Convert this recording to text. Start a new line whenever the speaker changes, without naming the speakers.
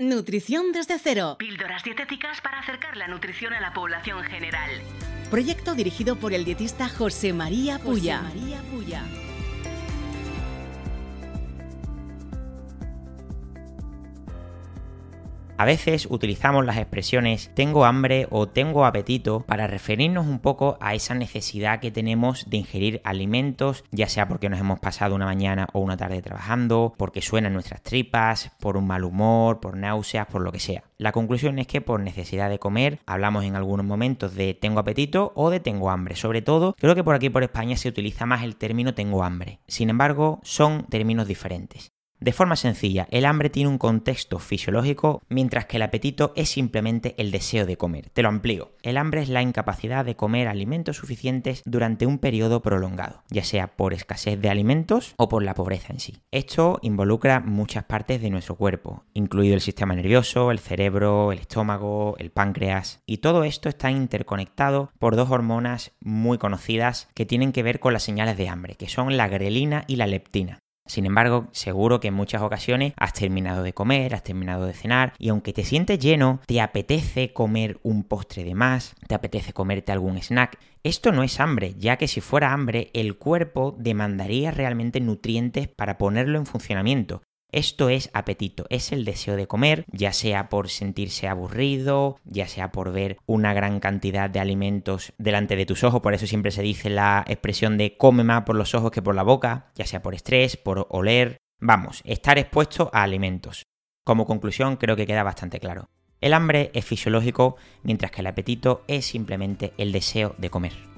Nutrición desde cero.
Píldoras dietéticas para acercar la nutrición a la población general.
Proyecto dirigido por el dietista José María Puya.
José María Puya.
A veces utilizamos las expresiones tengo hambre o tengo apetito para referirnos un poco a esa necesidad que tenemos de ingerir alimentos, ya sea porque nos hemos pasado una mañana o una tarde trabajando, porque suenan nuestras tripas, por un mal humor, por náuseas, por lo que sea. La conclusión es que por necesidad de comer hablamos en algunos momentos de tengo apetito o de tengo hambre. Sobre todo, creo que por aquí por España se utiliza más el término tengo hambre. Sin embargo, son términos diferentes. De forma sencilla, el hambre tiene un contexto fisiológico, mientras que el apetito es simplemente el deseo de comer. Te lo amplío. El hambre es la incapacidad de comer alimentos suficientes durante un periodo prolongado, ya sea por escasez de alimentos o por la pobreza en sí. Esto involucra muchas partes de nuestro cuerpo, incluido el sistema nervioso, el cerebro, el estómago, el páncreas, y todo esto está interconectado por dos hormonas muy conocidas que tienen que ver con las señales de hambre, que son la grelina y la leptina. Sin embargo, seguro que en muchas ocasiones has terminado de comer, has terminado de cenar y aunque te sientes lleno, te apetece comer un postre de más, te apetece comerte algún snack. Esto no es hambre, ya que si fuera hambre, el cuerpo demandaría realmente nutrientes para ponerlo en funcionamiento. Esto es apetito, es el deseo de comer, ya sea por sentirse aburrido, ya sea por ver una gran cantidad de alimentos delante de tus ojos, por eso siempre se dice la expresión de come más por los ojos que por la boca, ya sea por estrés, por oler, vamos, estar expuesto a alimentos. Como conclusión creo que queda bastante claro. El hambre es fisiológico, mientras que el apetito es simplemente el deseo de comer.